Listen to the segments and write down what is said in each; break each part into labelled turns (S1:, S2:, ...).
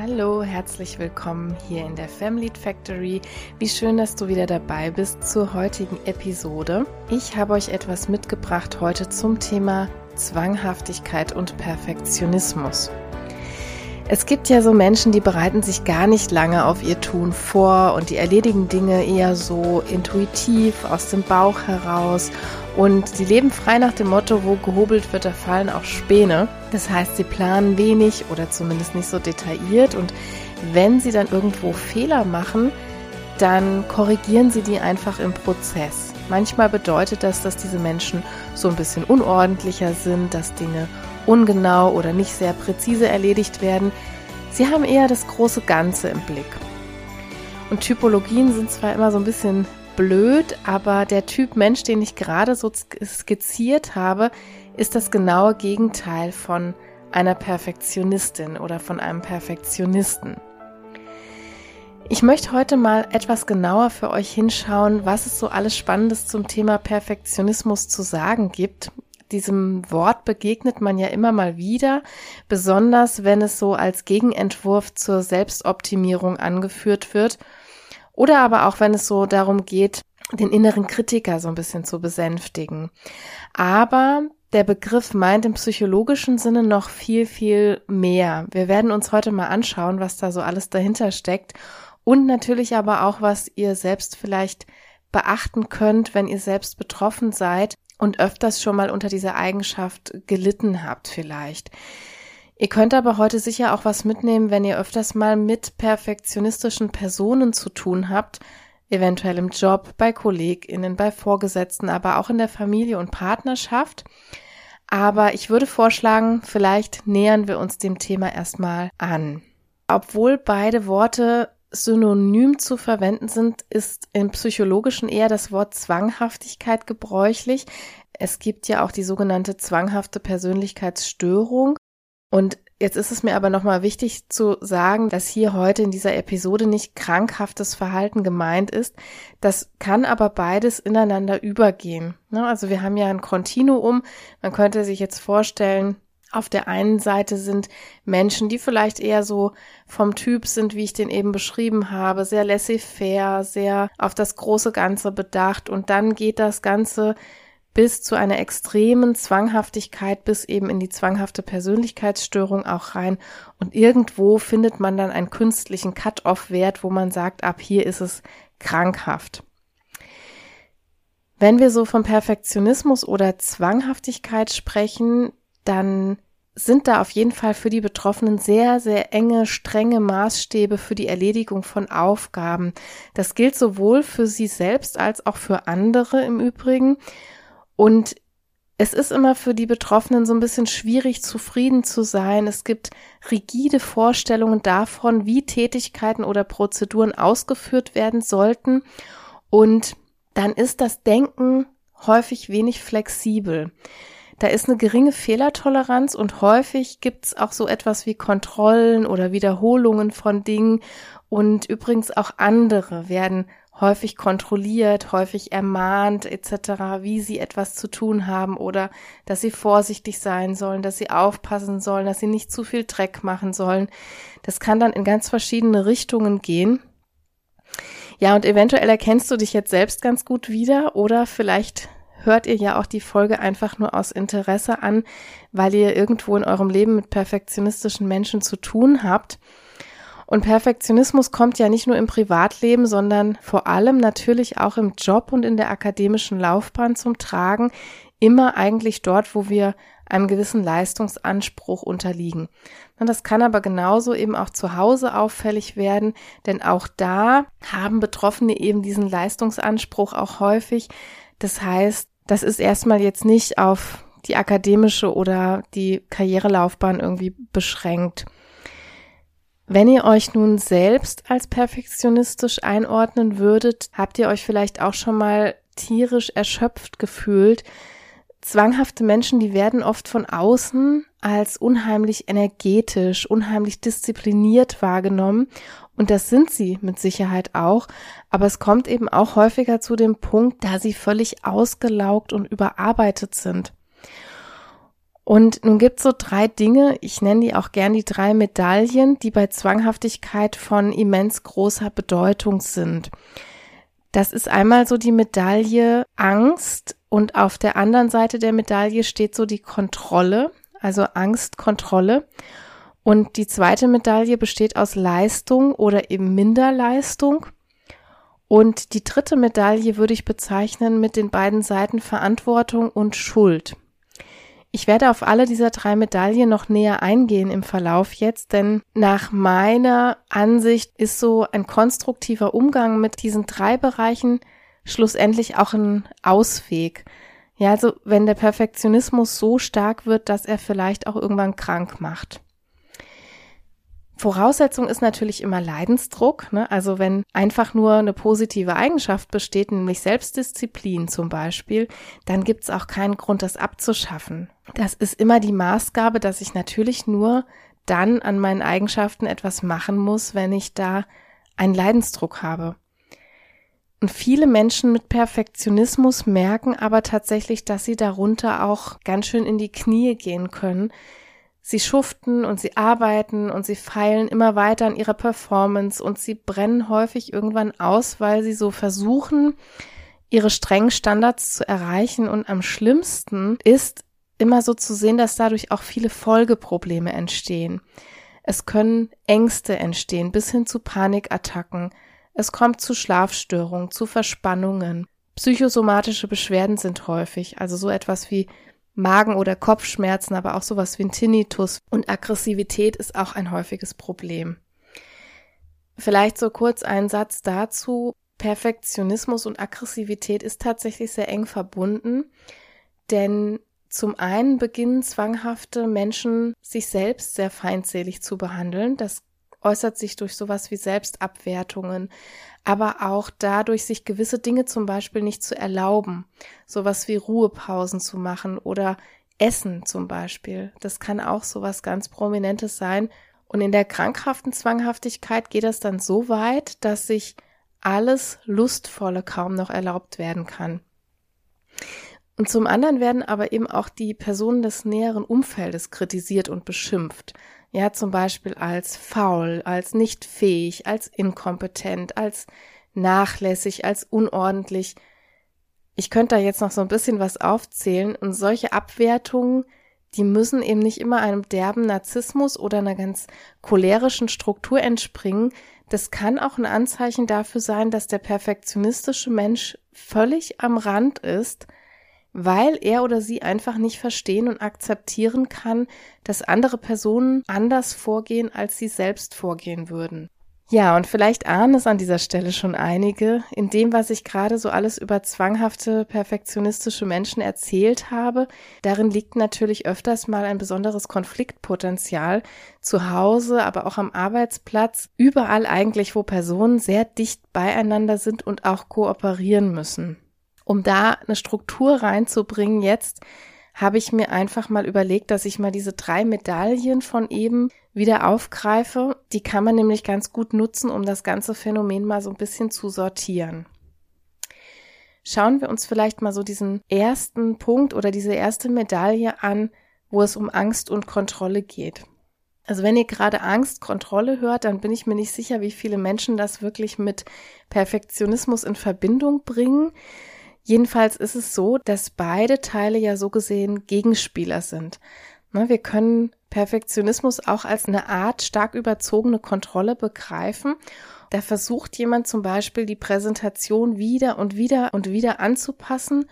S1: Hallo, herzlich willkommen hier in der Family Factory. Wie schön, dass du wieder dabei bist zur heutigen Episode. Ich habe euch etwas mitgebracht heute zum Thema Zwanghaftigkeit und Perfektionismus. Es gibt ja so Menschen, die bereiten sich gar nicht lange auf ihr Tun vor und die erledigen Dinge eher so intuitiv aus dem Bauch heraus und sie leben frei nach dem Motto, wo gehobelt wird, da fallen auch Späne. Das heißt, sie planen wenig oder zumindest nicht so detailliert. Und wenn sie dann irgendwo Fehler machen, dann korrigieren sie die einfach im Prozess. Manchmal bedeutet das, dass diese Menschen so ein bisschen unordentlicher sind, dass Dinge ungenau oder nicht sehr präzise erledigt werden. Sie haben eher das große Ganze im Blick. Und Typologien sind zwar immer so ein bisschen blöd, aber der Typ Mensch, den ich gerade so skizziert habe, ist das genaue Gegenteil von einer Perfektionistin oder von einem Perfektionisten. Ich möchte heute mal etwas genauer für euch hinschauen, was es so alles Spannendes zum Thema Perfektionismus zu sagen gibt. Diesem Wort begegnet man ja immer mal wieder, besonders wenn es so als Gegenentwurf zur Selbstoptimierung angeführt wird oder aber auch, wenn es so darum geht, den inneren Kritiker so ein bisschen zu besänftigen. Aber der Begriff meint im psychologischen Sinne noch viel, viel mehr. Wir werden uns heute mal anschauen, was da so alles dahinter steckt und natürlich aber auch, was ihr selbst vielleicht beachten könnt, wenn ihr selbst betroffen seid und öfters schon mal unter dieser Eigenschaft gelitten habt vielleicht. Ihr könnt aber heute sicher auch was mitnehmen, wenn ihr öfters mal mit perfektionistischen Personen zu tun habt, eventuell im Job, bei KollegInnen, bei Vorgesetzten, aber auch in der Familie und Partnerschaft. Aber ich würde vorschlagen, vielleicht nähern wir uns dem Thema erstmal an. Obwohl beide Worte synonym zu verwenden sind, ist im Psychologischen eher das Wort Zwanghaftigkeit gebräuchlich. Es gibt ja auch die sogenannte zwanghafte Persönlichkeitsstörung. Und jetzt ist es mir aber nochmal wichtig zu sagen, dass hier heute in dieser Episode nicht krankhaftes Verhalten gemeint ist. Das kann aber beides ineinander übergehen. Ne? Also wir haben ja ein Kontinuum. Man könnte sich jetzt vorstellen, auf der einen Seite sind Menschen, die vielleicht eher so vom Typ sind, wie ich den eben beschrieben habe, sehr laissez-faire, sehr auf das große Ganze bedacht und dann geht das Ganze bis zu einer extremen Zwanghaftigkeit, bis eben in die zwanghafte Persönlichkeitsstörung auch rein. Und irgendwo findet man dann einen künstlichen Cut-off-Wert, wo man sagt, ab hier ist es krankhaft. Wenn wir so vom Perfektionismus oder Zwanghaftigkeit sprechen, dann sind da auf jeden Fall für die Betroffenen sehr, sehr enge, strenge Maßstäbe für die Erledigung von Aufgaben. Das gilt sowohl für sie selbst als auch für andere im Übrigen. Und es ist immer für die Betroffenen so ein bisschen schwierig, zufrieden zu sein. Es gibt rigide Vorstellungen davon, wie Tätigkeiten oder Prozeduren ausgeführt werden sollten. Und dann ist das Denken häufig wenig flexibel. Da ist eine geringe Fehlertoleranz und häufig gibt's auch so etwas wie Kontrollen oder Wiederholungen von Dingen. Und übrigens auch andere werden häufig kontrolliert, häufig ermahnt etc., wie sie etwas zu tun haben oder dass sie vorsichtig sein sollen, dass sie aufpassen sollen, dass sie nicht zu viel Dreck machen sollen. Das kann dann in ganz verschiedene Richtungen gehen. Ja, und eventuell erkennst du dich jetzt selbst ganz gut wieder oder vielleicht hört ihr ja auch die Folge einfach nur aus Interesse an, weil ihr irgendwo in eurem Leben mit perfektionistischen Menschen zu tun habt. Und Perfektionismus kommt ja nicht nur im Privatleben, sondern vor allem natürlich auch im Job und in der akademischen Laufbahn zum Tragen, immer eigentlich dort, wo wir einem gewissen Leistungsanspruch unterliegen. Das kann aber genauso eben auch zu Hause auffällig werden, denn auch da haben Betroffene eben diesen Leistungsanspruch auch häufig. Das heißt, das ist erstmal jetzt nicht auf die akademische oder die Karrierelaufbahn irgendwie beschränkt. Wenn ihr euch nun selbst als perfektionistisch einordnen würdet, habt ihr euch vielleicht auch schon mal tierisch erschöpft gefühlt. Zwanghafte Menschen, die werden oft von außen als unheimlich energetisch, unheimlich diszipliniert wahrgenommen. Und das sind sie mit Sicherheit auch. Aber es kommt eben auch häufiger zu dem Punkt, da sie völlig ausgelaugt und überarbeitet sind. Und nun gibt's so drei Dinge, ich nenne die auch gern die drei Medaillen, die bei Zwanghaftigkeit von immens großer Bedeutung sind. Das ist einmal so die Medaille Angst und auf der anderen Seite der Medaille steht so die Kontrolle, also Angst, Kontrolle. Und die zweite Medaille besteht aus Leistung oder eben Minderleistung. Und die dritte Medaille würde ich bezeichnen mit den beiden Seiten Verantwortung und Schuld. Ich werde auf alle dieser drei Medaillen noch näher eingehen im Verlauf jetzt, denn nach meiner Ansicht ist so ein konstruktiver Umgang mit diesen drei Bereichen schlussendlich auch ein Ausweg. Ja, also wenn der Perfektionismus so stark wird, dass er vielleicht auch irgendwann krank macht. Voraussetzung ist natürlich immer Leidensdruck. Ne? Also wenn einfach nur eine positive Eigenschaft besteht, nämlich Selbstdisziplin zum Beispiel, dann gibt es auch keinen Grund, das abzuschaffen. Das ist immer die Maßgabe, dass ich natürlich nur dann an meinen Eigenschaften etwas machen muss, wenn ich da einen Leidensdruck habe. Und viele Menschen mit Perfektionismus merken aber tatsächlich, dass sie darunter auch ganz schön in die Knie gehen können, Sie schuften und sie arbeiten und sie feilen immer weiter an ihrer Performance und sie brennen häufig irgendwann aus, weil sie so versuchen, ihre strengen Standards zu erreichen. Und am schlimmsten ist immer so zu sehen, dass dadurch auch viele Folgeprobleme entstehen. Es können Ängste entstehen bis hin zu Panikattacken. Es kommt zu Schlafstörungen, zu Verspannungen. Psychosomatische Beschwerden sind häufig, also so etwas wie Magen- oder Kopfschmerzen, aber auch sowas wie ein Tinnitus und Aggressivität ist auch ein häufiges Problem. Vielleicht so kurz ein Satz dazu. Perfektionismus und Aggressivität ist tatsächlich sehr eng verbunden, denn zum einen beginnen zwanghafte Menschen, sich selbst sehr feindselig zu behandeln. Das äußert sich durch sowas wie Selbstabwertungen, aber auch dadurch, sich gewisse Dinge zum Beispiel nicht zu erlauben, sowas wie Ruhepausen zu machen oder Essen zum Beispiel. Das kann auch sowas ganz Prominentes sein. Und in der krankhaften Zwanghaftigkeit geht das dann so weit, dass sich alles Lustvolle kaum noch erlaubt werden kann. Und zum anderen werden aber eben auch die Personen des näheren Umfeldes kritisiert und beschimpft. Ja, zum Beispiel als faul, als nicht fähig, als inkompetent, als nachlässig, als unordentlich. Ich könnte da jetzt noch so ein bisschen was aufzählen und solche Abwertungen, die müssen eben nicht immer einem derben Narzissmus oder einer ganz cholerischen Struktur entspringen. Das kann auch ein Anzeichen dafür sein, dass der perfektionistische Mensch völlig am Rand ist weil er oder sie einfach nicht verstehen und akzeptieren kann, dass andere Personen anders vorgehen, als sie selbst vorgehen würden. Ja, und vielleicht ahnen es an dieser Stelle schon einige. In dem, was ich gerade so alles über zwanghafte, perfektionistische Menschen erzählt habe, darin liegt natürlich öfters mal ein besonderes Konfliktpotenzial zu Hause, aber auch am Arbeitsplatz, überall eigentlich, wo Personen sehr dicht beieinander sind und auch kooperieren müssen um da eine Struktur reinzubringen jetzt, habe ich mir einfach mal überlegt, dass ich mal diese drei Medaillen von eben wieder aufgreife. Die kann man nämlich ganz gut nutzen, um das ganze Phänomen mal so ein bisschen zu sortieren. Schauen wir uns vielleicht mal so diesen ersten Punkt oder diese erste Medaille an, wo es um Angst und Kontrolle geht. Also wenn ihr gerade Angst, Kontrolle hört, dann bin ich mir nicht sicher, wie viele Menschen das wirklich mit Perfektionismus in Verbindung bringen. Jedenfalls ist es so, dass beide Teile ja so gesehen Gegenspieler sind. Ne, wir können Perfektionismus auch als eine Art stark überzogene Kontrolle begreifen. Da versucht jemand zum Beispiel die Präsentation wieder und wieder und wieder anzupassen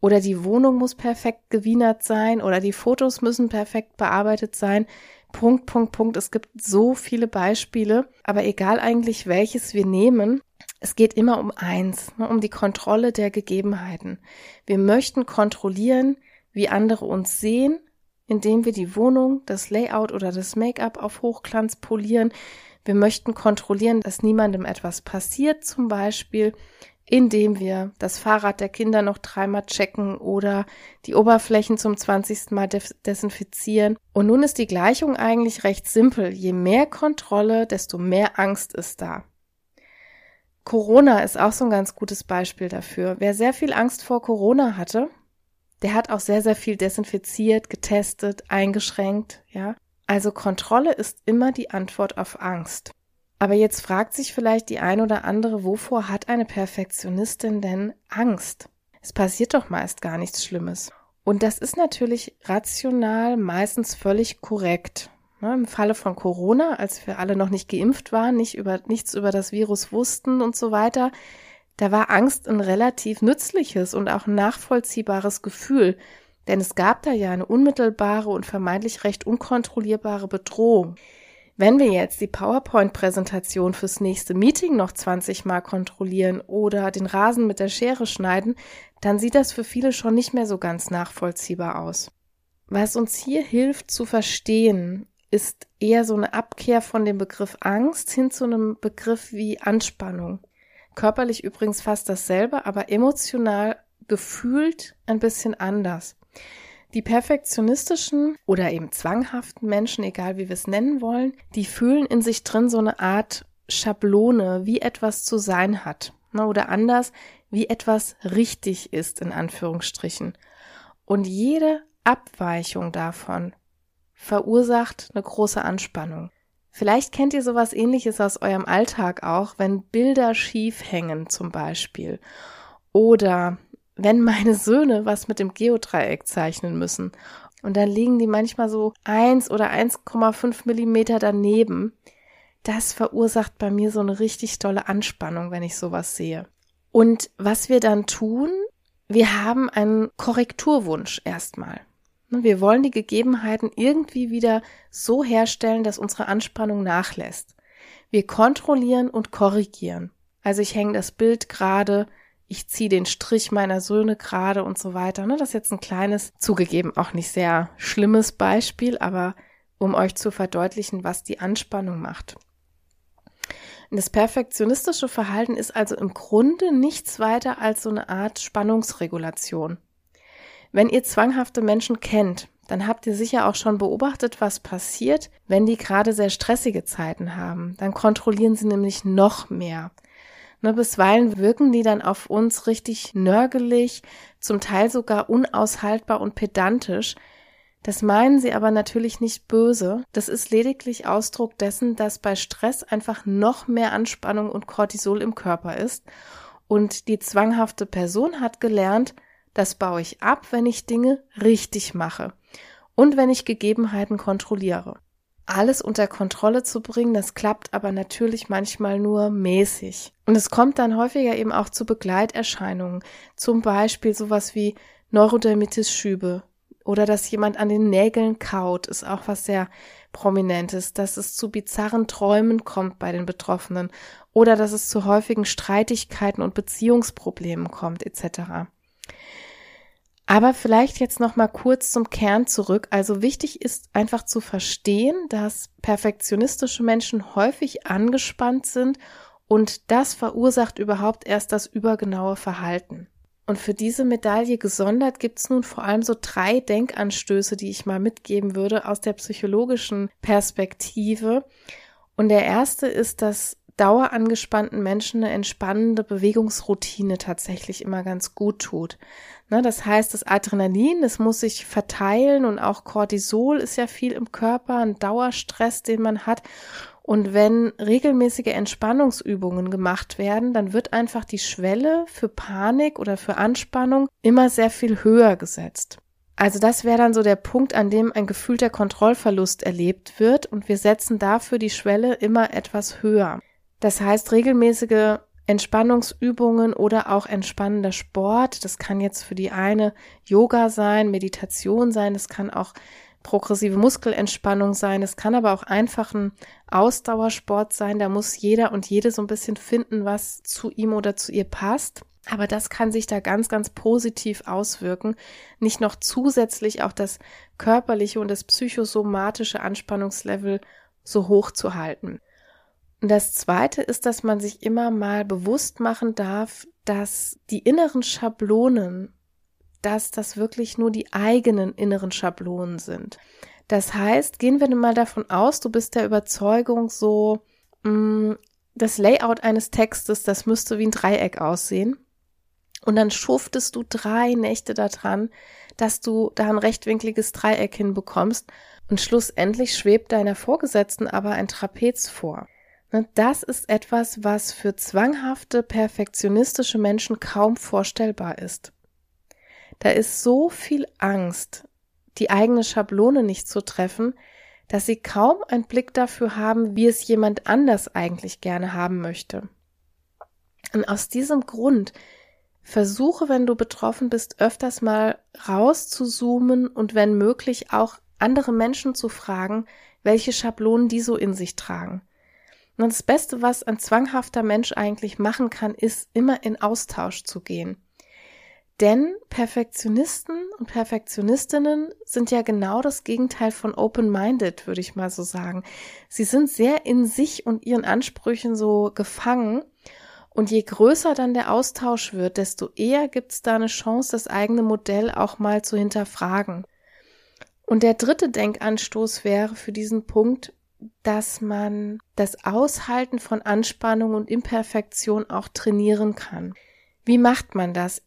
S1: oder die Wohnung muss perfekt gewienert sein oder die Fotos müssen perfekt bearbeitet sein. Punkt, Punkt, Punkt. Es gibt so viele Beispiele, aber egal eigentlich welches wir nehmen, es geht immer um eins, ne, um die Kontrolle der Gegebenheiten. Wir möchten kontrollieren, wie andere uns sehen, indem wir die Wohnung, das Layout oder das Make-up auf Hochglanz polieren. Wir möchten kontrollieren, dass niemandem etwas passiert, zum Beispiel, indem wir das Fahrrad der Kinder noch dreimal checken oder die Oberflächen zum zwanzigsten Mal desinfizieren. Und nun ist die Gleichung eigentlich recht simpel. Je mehr Kontrolle, desto mehr Angst ist da. Corona ist auch so ein ganz gutes Beispiel dafür. Wer sehr viel Angst vor Corona hatte, Der hat auch sehr, sehr viel desinfiziert, getestet, eingeschränkt, ja. Also Kontrolle ist immer die Antwort auf Angst. Aber jetzt fragt sich vielleicht die ein oder andere, wovor hat eine Perfektionistin denn Angst? Es passiert doch meist gar nichts Schlimmes. Und das ist natürlich rational meistens völlig korrekt. Ne, Im Falle von Corona, als wir alle noch nicht geimpft waren, nicht über, nichts über das Virus wussten und so weiter, da war Angst ein relativ nützliches und auch nachvollziehbares Gefühl, denn es gab da ja eine unmittelbare und vermeintlich recht unkontrollierbare Bedrohung. Wenn wir jetzt die PowerPoint-Präsentation fürs nächste Meeting noch 20 Mal kontrollieren oder den Rasen mit der Schere schneiden, dann sieht das für viele schon nicht mehr so ganz nachvollziehbar aus. Was uns hier hilft zu verstehen, ist eher so eine Abkehr von dem Begriff Angst hin zu einem Begriff wie Anspannung. Körperlich übrigens fast dasselbe, aber emotional gefühlt ein bisschen anders. Die perfektionistischen oder eben zwanghaften Menschen, egal wie wir es nennen wollen, die fühlen in sich drin so eine Art Schablone, wie etwas zu sein hat. Ne, oder anders, wie etwas richtig ist, in Anführungsstrichen. Und jede Abweichung davon verursacht eine große Anspannung. Vielleicht kennt ihr sowas ähnliches aus eurem Alltag auch, wenn Bilder schief hängen zum Beispiel. Oder wenn meine Söhne was mit dem Geodreieck zeichnen müssen und dann liegen die manchmal so eins oder 1,5 Millimeter daneben, das verursacht bei mir so eine richtig tolle Anspannung, wenn ich sowas sehe. Und was wir dann tun, wir haben einen Korrekturwunsch erstmal. Wir wollen die Gegebenheiten irgendwie wieder so herstellen, dass unsere Anspannung nachlässt. Wir kontrollieren und korrigieren. Also ich hänge das Bild gerade, ich ziehe den Strich meiner Söhne gerade und so weiter. Ne? Das ist jetzt ein kleines, zugegeben auch nicht sehr schlimmes Beispiel, aber um euch zu verdeutlichen, was die Anspannung macht. Das perfektionistische Verhalten ist also im Grunde nichts weiter als so eine Art Spannungsregulation. Wenn ihr zwanghafte Menschen kennt, dann habt ihr sicher auch schon beobachtet, was passiert, wenn die gerade sehr stressige Zeiten haben. Dann kontrollieren sie nämlich noch mehr. Ne, bisweilen wirken die dann auf uns richtig nörgelig, zum Teil sogar unaushaltbar und pedantisch. Das meinen sie aber natürlich nicht böse. Das ist lediglich Ausdruck dessen, dass bei Stress einfach noch mehr Anspannung und Cortisol im Körper ist. Und die zwanghafte Person hat gelernt, das baue ich ab, wenn ich Dinge richtig mache und wenn ich Gegebenheiten kontrolliere alles unter Kontrolle zu bringen. Das klappt aber natürlich manchmal nur mäßig. Und es kommt dann häufiger eben auch zu Begleiterscheinungen. Zum Beispiel sowas wie Neurodermitis-Schübe oder dass jemand an den Nägeln kaut, ist auch was sehr Prominentes, dass es zu bizarren Träumen kommt bei den Betroffenen oder dass es zu häufigen Streitigkeiten und Beziehungsproblemen kommt, etc. Aber vielleicht jetzt noch mal kurz zum Kern zurück. Also wichtig ist einfach zu verstehen, dass perfektionistische Menschen häufig angespannt sind und das verursacht überhaupt erst das übergenaue Verhalten. Und für diese Medaille gesondert gibt's nun vor allem so drei Denkanstöße, die ich mal mitgeben würde aus der psychologischen Perspektive. Und der erste ist, dass dauerangespannten Menschen eine entspannende Bewegungsroutine tatsächlich immer ganz gut tut. Ne, das heißt, das Adrenalin, das muss sich verteilen und auch Cortisol ist ja viel im Körper, ein Dauerstress, den man hat. Und wenn regelmäßige Entspannungsübungen gemacht werden, dann wird einfach die Schwelle für Panik oder für Anspannung immer sehr viel höher gesetzt. Also das wäre dann so der Punkt, an dem ein gefühlter Kontrollverlust erlebt wird und wir setzen dafür die Schwelle immer etwas höher. Das heißt, regelmäßige Entspannungsübungen oder auch entspannender Sport. Das kann jetzt für die eine Yoga sein, Meditation sein, es kann auch progressive Muskelentspannung sein, es kann aber auch einfach ein Ausdauersport sein. Da muss jeder und jede so ein bisschen finden, was zu ihm oder zu ihr passt. Aber das kann sich da ganz, ganz positiv auswirken, nicht noch zusätzlich auch das körperliche und das psychosomatische Anspannungslevel so hoch zu halten. Das zweite ist, dass man sich immer mal bewusst machen darf, dass die inneren Schablonen, dass das wirklich nur die eigenen inneren Schablonen sind. Das heißt, gehen wir mal davon aus, du bist der Überzeugung so, mh, mm, das Layout eines Textes, das müsste wie ein Dreieck aussehen. Und dann schuftest du drei Nächte daran, dass du da ein rechtwinkliges Dreieck hinbekommst und schlussendlich schwebt deiner Vorgesetzten aber ein Trapez vor. Ne, das ist etwas, was für zwanghafte, perfektionistische Menschen kaum vorstellbar ist. Da ist so viel Angst, die eigene Schablone nicht zu treffen, dass sie kaum einen Blick dafür haben, wie es jemand anders eigentlich gerne haben möchte. Und aus diesem Grund versuche, wenn du betroffen bist, öfters mal rauszuzoomen und wenn möglich auch andere Menschen zu fragen, welche Schablonen die so in sich tragen. Und das Beste, was ein zwanghafter Mensch eigentlich machen kann, ist immer in Austausch zu gehen. Denn Perfektionisten und Perfektionistinnen sind ja genau das Gegenteil von open-minded, würde ich mal so sagen. Sie sind sehr in sich und ihren Ansprüchen so gefangen. Und je größer dann der Austausch wird, desto eher gibt es da eine Chance, das eigene Modell auch mal zu hinterfragen. Und der dritte Denkanstoß wäre für diesen Punkt, dass man das Aushalten von Anspannung und Imperfektion auch trainieren kann. Wie macht man das?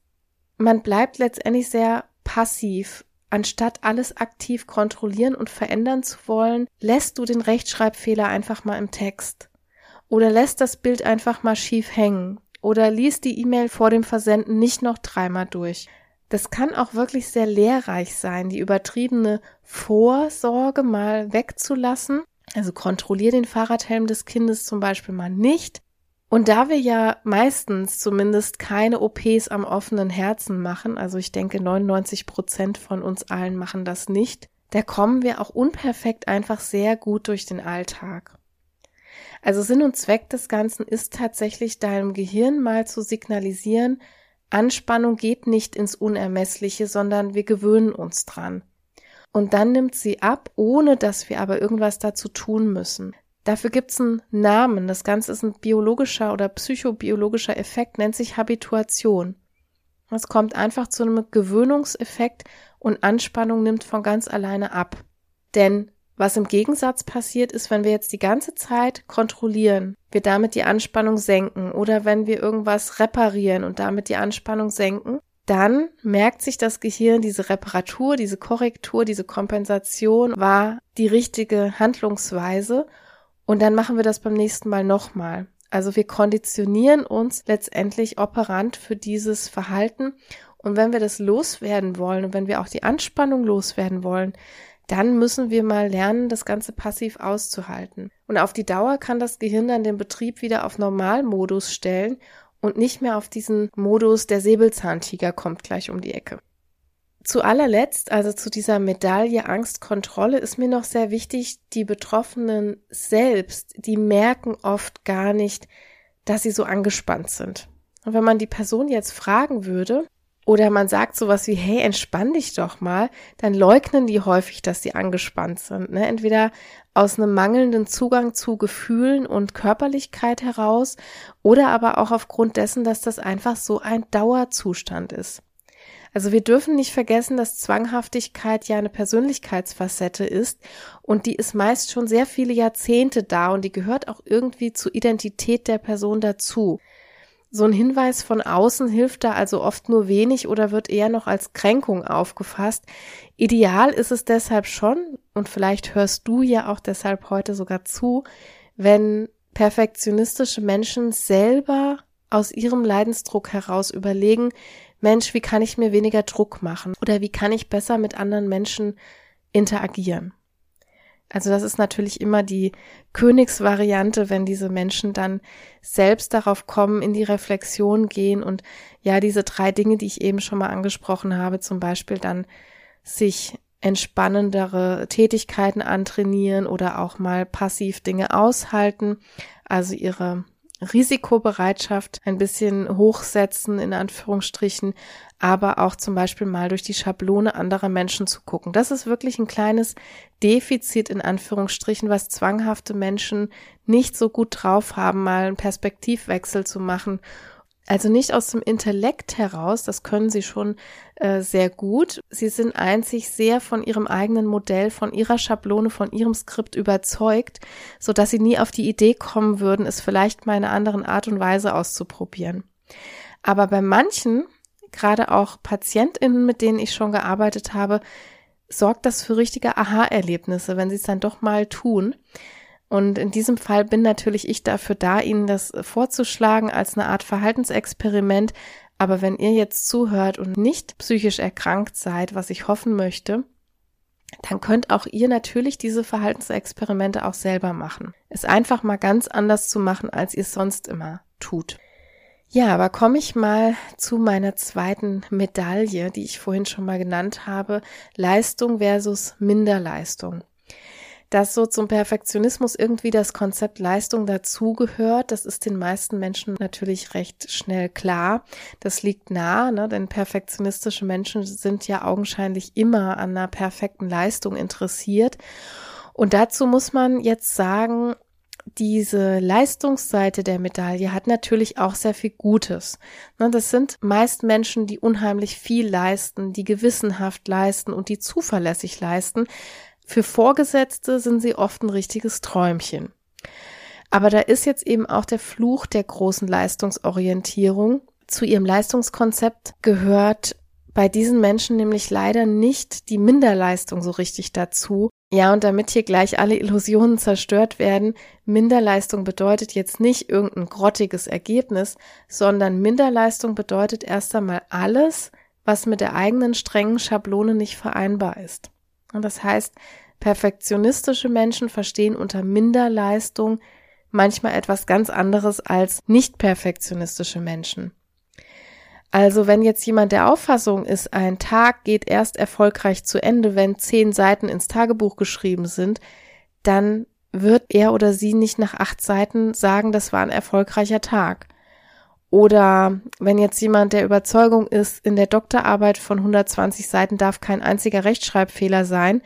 S1: Man bleibt letztendlich sehr passiv. Anstatt alles aktiv kontrollieren und verändern zu wollen, lässt du den Rechtschreibfehler einfach mal im Text. Oder lässt das Bild einfach mal schief hängen. Oder liest die E-Mail vor dem Versenden nicht noch dreimal durch. Das kann auch wirklich sehr lehrreich sein, die übertriebene Vorsorge mal wegzulassen also kontrollier den Fahrradhelm des Kindes zum Beispiel mal nicht. Und da wir ja meistens zumindest keine OPs am offenen Herzen machen, also ich denke 99 Prozent von uns allen machen das nicht, da kommen wir auch unperfekt einfach sehr gut durch den Alltag. Also Sinn und Zweck des Ganzen ist tatsächlich deinem Gehirn mal zu signalisieren, Anspannung geht nicht ins Unermessliche, sondern wir gewöhnen uns dran und dann nimmt sie ab, ohne dass wir aber irgendwas dazu tun müssen. Dafür gibt's einen Namen. Das Ganze ist ein biologischer oder psychobiologischer Effekt, nennt sich Habituation. Es kommt einfach zu einem Gewöhnungseffekt und Anspannung nimmt von ganz alleine ab. Denn was im Gegensatz passiert ist, wenn wir jetzt die ganze Zeit kontrollieren, wir damit die Anspannung senken oder wenn wir irgendwas reparieren und damit die Anspannung senken, dann merkt sich das Gehirn, diese Reparatur, diese Korrektur, diese Kompensation war die richtige Handlungsweise und dann machen wir das beim nächsten Mal nochmal. Also wir konditionieren uns letztendlich operant für dieses Verhalten und wenn wir das loswerden wollen und wenn wir auch die Anspannung loswerden wollen, dann müssen wir mal lernen, das Ganze passiv auszuhalten. Und auf die Dauer kann das Gehirn dann den Betrieb wieder auf Normalmodus stellen und nicht mehr auf diesen Modus, der Säbelzahntiger kommt gleich um die Ecke. Zu allerletzt, also zu dieser Medaille Angstkontrolle, ist mir noch sehr wichtig, die Betroffenen selbst, die merken oft gar nicht, dass sie so angespannt sind. Und wenn man die Person jetzt fragen würde, oder man sagt sowas wie, hey, entspann dich doch mal, dann leugnen die häufig, dass sie angespannt sind. Ne? Entweder aus einem mangelnden Zugang zu Gefühlen und Körperlichkeit heraus oder aber auch aufgrund dessen, dass das einfach so ein Dauerzustand ist. Also wir dürfen nicht vergessen, dass Zwanghaftigkeit ja eine Persönlichkeitsfacette ist und die ist meist schon sehr viele Jahrzehnte da und die gehört auch irgendwie zur Identität der Person dazu. So ein Hinweis von außen hilft da also oft nur wenig oder wird eher noch als Kränkung aufgefasst. Ideal ist es deshalb schon, und vielleicht hörst du ja auch deshalb heute sogar zu, wenn perfektionistische Menschen selber aus ihrem Leidensdruck heraus überlegen, Mensch, wie kann ich mir weniger Druck machen oder wie kann ich besser mit anderen Menschen interagieren. Also das ist natürlich immer die Königsvariante, wenn diese Menschen dann selbst darauf kommen, in die Reflexion gehen und ja, diese drei Dinge, die ich eben schon mal angesprochen habe, zum Beispiel dann sich entspannendere Tätigkeiten antrainieren oder auch mal passiv Dinge aushalten, also ihre Risikobereitschaft ein bisschen hochsetzen, in Anführungsstrichen, aber auch zum Beispiel mal durch die Schablone anderer Menschen zu gucken. Das ist wirklich ein kleines Defizit in Anführungsstrichen, was zwanghafte Menschen nicht so gut drauf haben, mal einen Perspektivwechsel zu machen also nicht aus dem Intellekt heraus, das können sie schon äh, sehr gut. Sie sind einzig sehr von ihrem eigenen Modell, von ihrer Schablone, von ihrem Skript überzeugt, so dass sie nie auf die Idee kommen würden, es vielleicht mal in einer anderen Art und Weise auszuprobieren. Aber bei manchen gerade auch PatientInnen, mit denen ich schon gearbeitet habe, sorgt das für richtige Aha-Erlebnisse, wenn sie es dann doch mal tun. Und in diesem Fall bin natürlich ich dafür da, Ihnen das vorzuschlagen als eine Art Verhaltensexperiment. Aber wenn ihr jetzt zuhört und nicht psychisch erkrankt seid, was ich hoffen möchte, dann könnt auch ihr natürlich diese Verhaltensexperimente auch selber machen. Es einfach mal ganz anders zu machen, als ihr es sonst immer tut. Ja, aber komme ich mal zu meiner zweiten Medaille, die ich vorhin schon mal genannt habe, Leistung versus Minderleistung dass so zum Perfektionismus irgendwie das Konzept Leistung dazugehört. Das ist den meisten Menschen natürlich recht schnell klar. Das liegt nah, ne? denn perfektionistische Menschen sind ja augenscheinlich immer an einer perfekten Leistung interessiert. Und dazu muss man jetzt sagen, diese Leistungsseite der Medaille hat natürlich auch sehr viel Gutes. Ne, das sind meist Menschen, die unheimlich viel leisten, die gewissenhaft leisten und die zuverlässig leisten. Für Vorgesetzte sind sie oft ein richtiges Träumchen. Aber da ist jetzt eben auch der Fluch der großen Leistungsorientierung. Zu ihrem Leistungskonzept gehört bei diesen Menschen nämlich leider nicht die Minderleistung so richtig dazu. Ja, und damit hier gleich alle Illusionen zerstört werden, Minderleistung bedeutet jetzt nicht irgendein grottiges Ergebnis, sondern Minderleistung bedeutet erst einmal alles, was mit der eigenen strengen Schablone nicht vereinbar ist. Und das heißt, perfektionistische Menschen verstehen unter Minderleistung manchmal etwas ganz anderes als nicht perfektionistische Menschen. Also wenn jetzt jemand der Auffassung ist, ein Tag geht erst erfolgreich zu Ende, wenn zehn Seiten ins Tagebuch geschrieben sind, dann wird er oder sie nicht nach acht Seiten sagen, das war ein erfolgreicher Tag. Oder wenn jetzt jemand der Überzeugung ist, in der Doktorarbeit von 120 Seiten darf kein einziger Rechtschreibfehler sein,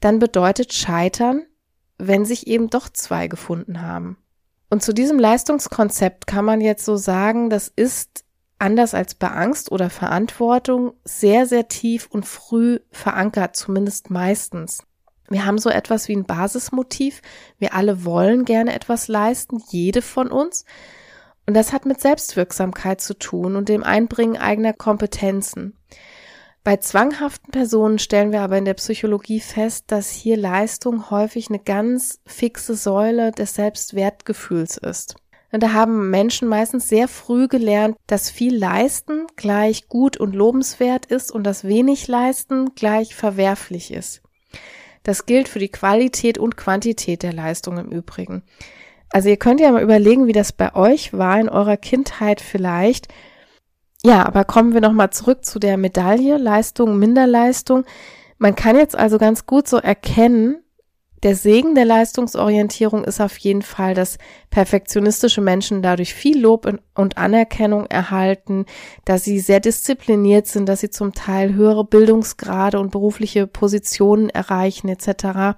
S1: dann bedeutet Scheitern, wenn sich eben doch zwei gefunden haben. Und zu diesem Leistungskonzept kann man jetzt so sagen, das ist anders als bei Angst oder Verantwortung sehr, sehr tief und früh verankert, zumindest meistens. Wir haben so etwas wie ein Basismotiv. Wir alle wollen gerne etwas leisten, jede von uns. Und das hat mit Selbstwirksamkeit zu tun und dem Einbringen eigener Kompetenzen. Bei zwanghaften Personen stellen wir aber in der Psychologie fest, dass hier Leistung häufig eine ganz fixe Säule des Selbstwertgefühls ist. Und da haben Menschen meistens sehr früh gelernt, dass viel Leisten gleich gut und lobenswert ist und das wenig Leisten gleich verwerflich ist. Das gilt für die Qualität und Quantität der Leistung im Übrigen. Also ihr könnt ja mal überlegen, wie das bei euch war in eurer Kindheit vielleicht. Ja, aber kommen wir nochmal zurück zu der Medaille, Leistung, Minderleistung. Man kann jetzt also ganz gut so erkennen, der Segen der Leistungsorientierung ist auf jeden Fall, dass perfektionistische Menschen dadurch viel Lob und Anerkennung erhalten, dass sie sehr diszipliniert sind, dass sie zum Teil höhere Bildungsgrade und berufliche Positionen erreichen etc.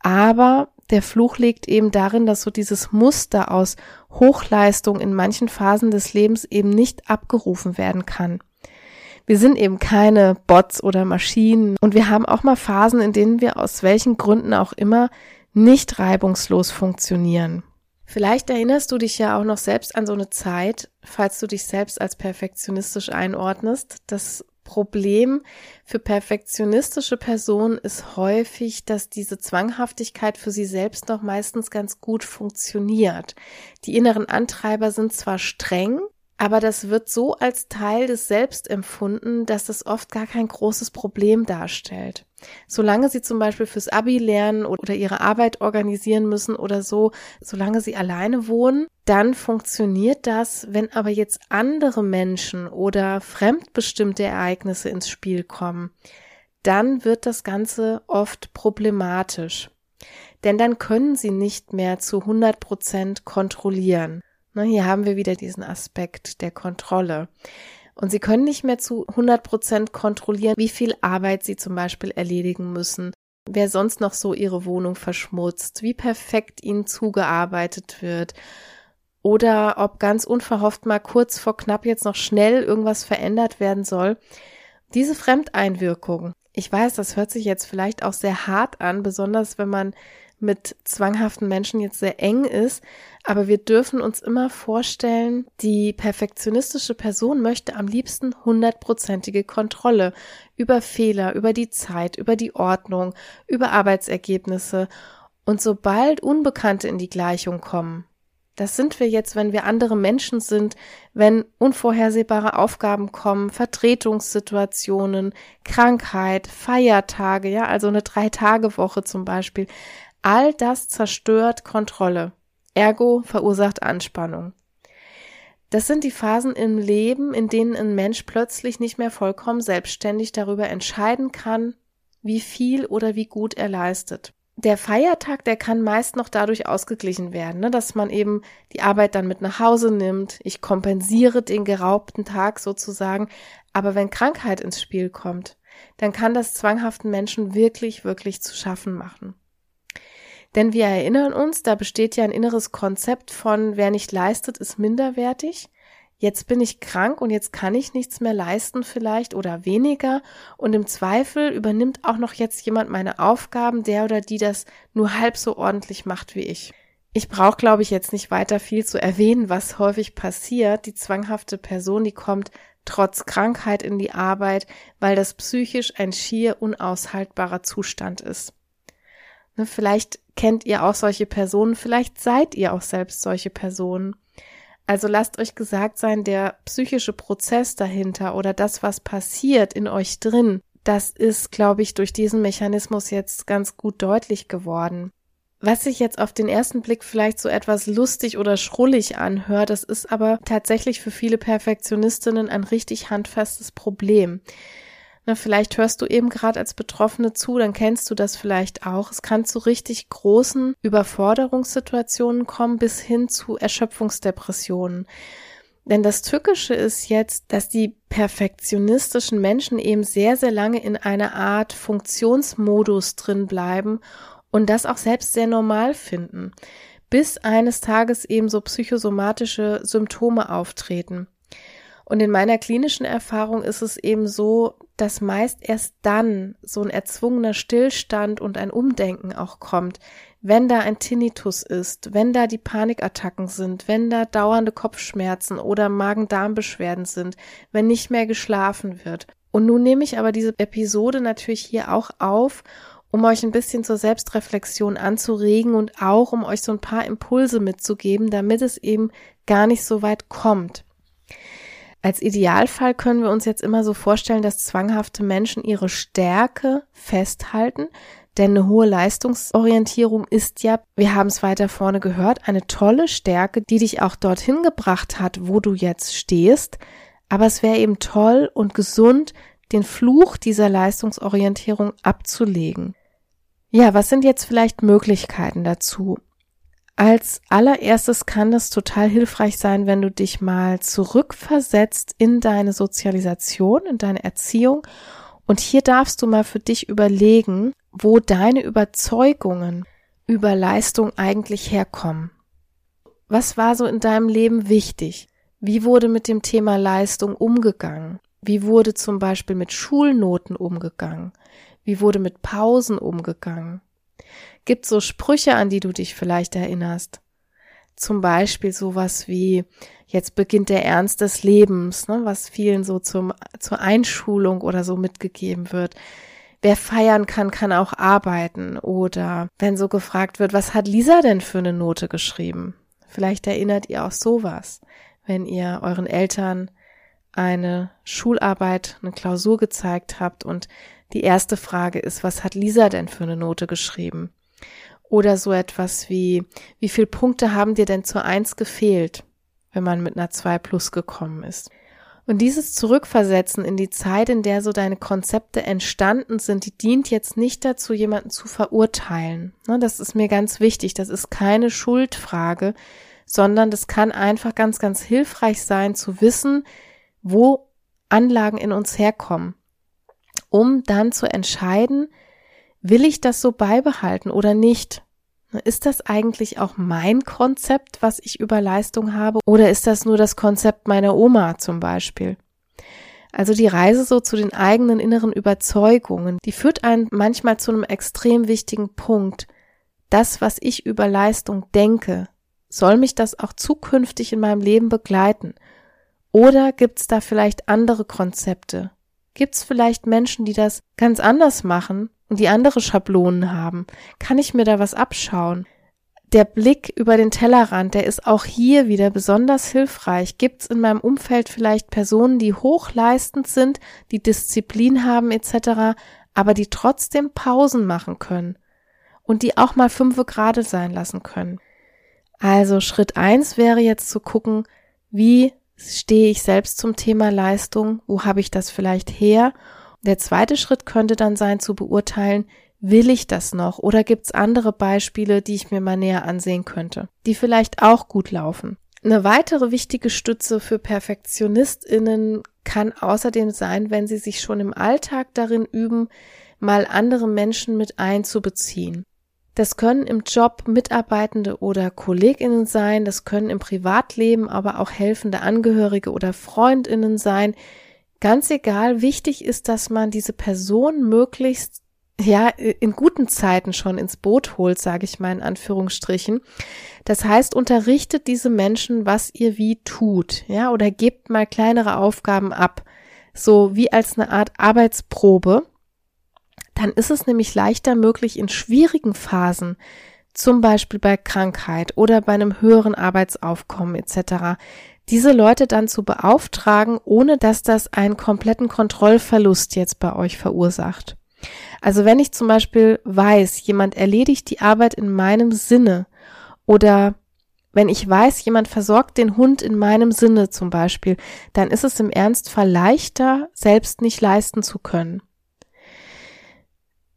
S1: Aber der Fluch liegt eben darin, dass so dieses Muster aus Hochleistung in manchen Phasen des Lebens eben nicht abgerufen werden kann. Wir sind eben keine Bots oder Maschinen und wir haben auch mal Phasen, in denen wir aus welchen Gründen auch immer nicht reibungslos funktionieren. Vielleicht erinnerst du dich ja auch noch selbst an so eine Zeit, falls du dich selbst als perfektionistisch einordnest, dass Problem für perfektionistische Personen ist häufig, dass diese Zwanghaftigkeit für sie selbst noch meistens ganz gut funktioniert. Die inneren Antreiber sind zwar streng, aber das wird so als Teil des Selbst empfunden, dass das oft gar kein großes Problem darstellt. Solange sie zum Beispiel fürs Abi lernen oder ihre Arbeit organisieren müssen oder so, solange sie alleine wohnen, dann funktioniert das. Wenn aber jetzt andere Menschen oder fremdbestimmte Ereignisse ins Spiel kommen, dann wird das Ganze oft problematisch. Denn dann können sie nicht mehr zu 100 Prozent kontrollieren. Na, hier haben wir wieder diesen Aspekt der Kontrolle. Und sie können nicht mehr zu 100 Prozent kontrollieren, wie viel Arbeit sie zum Beispiel erledigen müssen, wer sonst noch so ihre Wohnung verschmutzt, wie perfekt ihnen zugearbeitet wird oder ob ganz unverhofft mal kurz vor knapp jetzt noch schnell irgendwas verändert werden soll. Diese Fremdeinwirkung, ich weiß, das hört sich jetzt vielleicht auch sehr hart an, besonders wenn man mit zwanghaften Menschen jetzt sehr eng ist, Aber wir dürfen uns immer vorstellen, die perfektionistische Person möchte am liebsten hundertprozentige Kontrolle über Fehler, über die Zeit, über die Ordnung, über Arbeitsergebnisse. Und sobald Unbekannte in die Gleichung kommen, das sind wir jetzt, wenn wir andere Menschen sind, wenn unvorhersehbare Aufgaben kommen, Vertretungssituationen, Krankheit, Feiertage, ja, also eine Drei-Tage-Woche zum Beispiel. All das zerstört Kontrolle. Ergo verursacht Anspannung. Das sind die Phasen im Leben, in denen ein Mensch plötzlich nicht mehr vollkommen selbstständig darüber entscheiden kann, wie viel oder wie gut er leistet der Feiertag, der kann meist noch dadurch ausgeglichen werden, ne, dass man eben die Arbeit dann mit nach Hause nimmt. Ich kompensiere den geraubten Tag sozusagen. Aber wenn Krankheit ins Spiel kommt, dann kann das zwanghaften Menschen wirklich, wirklich zu schaffen machen. Denn wir erinnern uns, da besteht ja ein inneres Konzept von, wer nicht leistet, ist minderwertig jetzt bin ich krank und jetzt kann ich nichts mehr leisten vielleicht oder weniger und im Zweifel übernimmt auch noch jetzt jemand meine Aufgaben, der oder die das nur halb so ordentlich macht wie ich. Ich brauche, glaube ich, jetzt nicht weiter viel zu erwähnen, was häufig passiert. Die zwanghafte Person, die kommt trotz Krankheit in die Arbeit, weil das psychisch ein schier unaushaltbarer Zustand ist. Ne, vielleicht kennt ihr auch solche Personen, vielleicht seid ihr auch selbst solche Personen. Also lasst euch gesagt sein, der psychische Prozess dahinter oder das, was passiert in euch drin, das ist, glaube ich, durch diesen Mechanismus jetzt ganz gut deutlich geworden. Was sich jetzt auf den ersten Blick vielleicht so etwas lustig oder schrullig anhört, das ist aber tatsächlich für viele Perfektionistinnen ein richtig handfestes Problem. Na, vielleicht hörst du eben gerade als Betroffene zu, dann kennst du das vielleicht auch. Es kann zu richtig großen Überforderungssituationen kommen bis hin zu Erschöpfungsdepressionen. Denn das Tückische ist jetzt, dass die perfektionistischen Menschen eben sehr, sehr lange in einer Art Funktionsmodus drin bleiben und das auch selbst sehr normal finden, bis eines Tages eben so psychosomatische Symptome auftreten. Und in meiner klinischen Erfahrung ist es eben so, dass meist erst dann so ein erzwungener Stillstand und ein Umdenken auch kommt, wenn da ein Tinnitus ist, wenn da die Panikattacken sind, wenn da dauernde Kopfschmerzen oder Magen-Darm-Beschwerden sind, wenn nicht mehr geschlafen wird. Und nun nehme ich aber diese Episode natürlich hier auch auf, um euch ein bisschen zur Selbstreflexion anzuregen und auch um euch so ein paar Impulse mitzugeben, damit es eben gar nicht so weit kommt. Als Idealfall können wir uns jetzt immer so vorstellen, dass zwanghafte Menschen ihre Stärke festhalten, denn eine hohe Leistungsorientierung ist ja, wir haben es weiter vorne gehört, eine tolle Stärke, die dich auch dorthin gebracht hat, wo du jetzt stehst. Aber es wäre eben toll und gesund, den Fluch dieser Leistungsorientierung abzulegen. Ja, was sind jetzt vielleicht Möglichkeiten dazu? Als allererstes kann es total hilfreich sein, wenn du dich mal zurückversetzt in deine Sozialisation, in deine Erziehung. Und hier darfst du mal für dich überlegen, wo deine Überzeugungen über Leistung eigentlich herkommen. Was war so in deinem Leben wichtig? Wie wurde mit dem Thema Leistung umgegangen? Wie wurde zum Beispiel mit Schulnoten umgegangen? Wie wurde mit Pausen umgegangen? Gibt so Sprüche, an die du dich vielleicht erinnerst? Zum Beispiel sowas wie, jetzt beginnt der Ernst des Lebens, ne, was vielen so zum, zur Einschulung oder so mitgegeben wird. Wer feiern kann, kann auch arbeiten. Oder wenn so gefragt wird, was hat Lisa denn für eine Note geschrieben? Vielleicht erinnert ihr auch sowas, wenn ihr euren Eltern eine Schularbeit, eine Klausur gezeigt habt und die erste Frage ist, was hat Lisa denn für eine Note geschrieben? Oder so etwas wie, wie viel Punkte haben dir denn zur Eins gefehlt, wenn man mit einer zwei plus gekommen ist? Und dieses Zurückversetzen in die Zeit, in der so deine Konzepte entstanden sind, die dient jetzt nicht dazu, jemanden zu verurteilen. Ne, das ist mir ganz wichtig. Das ist keine Schuldfrage, sondern das kann einfach ganz, ganz hilfreich sein zu wissen, wo Anlagen in uns herkommen, um dann zu entscheiden, will ich das so beibehalten oder nicht? Ist das eigentlich auch mein Konzept, was ich über Leistung habe, oder ist das nur das Konzept meiner Oma zum Beispiel? Also die Reise so zu den eigenen inneren Überzeugungen, die führt einen manchmal zu einem extrem wichtigen Punkt. Das, was ich über Leistung denke, Soll mich das auch zukünftig in meinem Leben begleiten? Oder gibt's da vielleicht andere Konzepte? Gibt's vielleicht Menschen, die das ganz anders machen und die andere Schablonen haben? Kann ich mir da was abschauen? Der Blick über den Tellerrand, der ist auch hier wieder besonders hilfreich. Gibt's in meinem Umfeld vielleicht Personen, die hochleistend sind, die Disziplin haben etc., aber die trotzdem Pausen machen können und die auch mal fünfe gerade sein lassen können? Also Schritt eins wäre jetzt zu gucken, wie stehe ich selbst zum Thema Leistung? Wo habe ich das vielleicht her? Der zweite Schritt könnte dann sein zu beurteilen, will ich das noch oder gibt es andere Beispiele, die ich mir mal näher ansehen könnte, die vielleicht auch gut laufen. Eine weitere wichtige Stütze für Perfektionistinnen kann außerdem sein, wenn sie sich schon im Alltag darin üben, mal andere Menschen mit einzubeziehen. Das können im Job Mitarbeitende oder Kolleginnen sein, das können im Privatleben aber auch helfende Angehörige oder Freundinnen sein. Ganz egal, wichtig ist, dass man diese Person möglichst ja, in guten Zeiten schon ins Boot holt, sage ich mal in Anführungsstrichen. Das heißt, unterrichtet diese Menschen, was ihr wie tut, ja, oder gebt mal kleinere Aufgaben ab, so wie als eine Art Arbeitsprobe dann ist es nämlich leichter möglich in schwierigen Phasen, zum Beispiel bei Krankheit oder bei einem höheren Arbeitsaufkommen etc., diese Leute dann zu beauftragen, ohne dass das einen kompletten Kontrollverlust jetzt bei euch verursacht. Also wenn ich zum Beispiel weiß, jemand erledigt die Arbeit in meinem Sinne oder wenn ich weiß, jemand versorgt den Hund in meinem Sinne zum Beispiel, dann ist es im Ernstfall leichter, selbst nicht leisten zu können.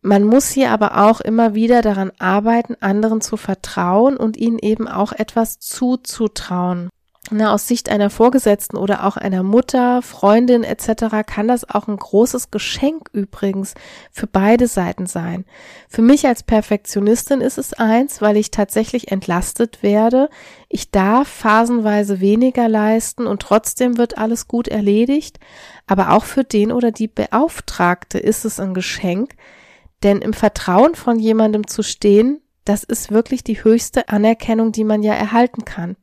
S1: Man muss hier aber auch immer wieder daran arbeiten, anderen zu vertrauen und ihnen eben auch etwas zuzutrauen. Na, aus Sicht einer Vorgesetzten oder auch einer Mutter, Freundin etc. kann das auch ein großes Geschenk übrigens für beide Seiten sein. Für mich als Perfektionistin ist es eins, weil ich tatsächlich entlastet werde. Ich darf phasenweise weniger leisten und trotzdem wird alles gut erledigt. Aber auch für den oder die Beauftragte ist es ein Geschenk, denn im Vertrauen von jemandem zu stehen, das ist wirklich die höchste Anerkennung, die man ja erhalten kann.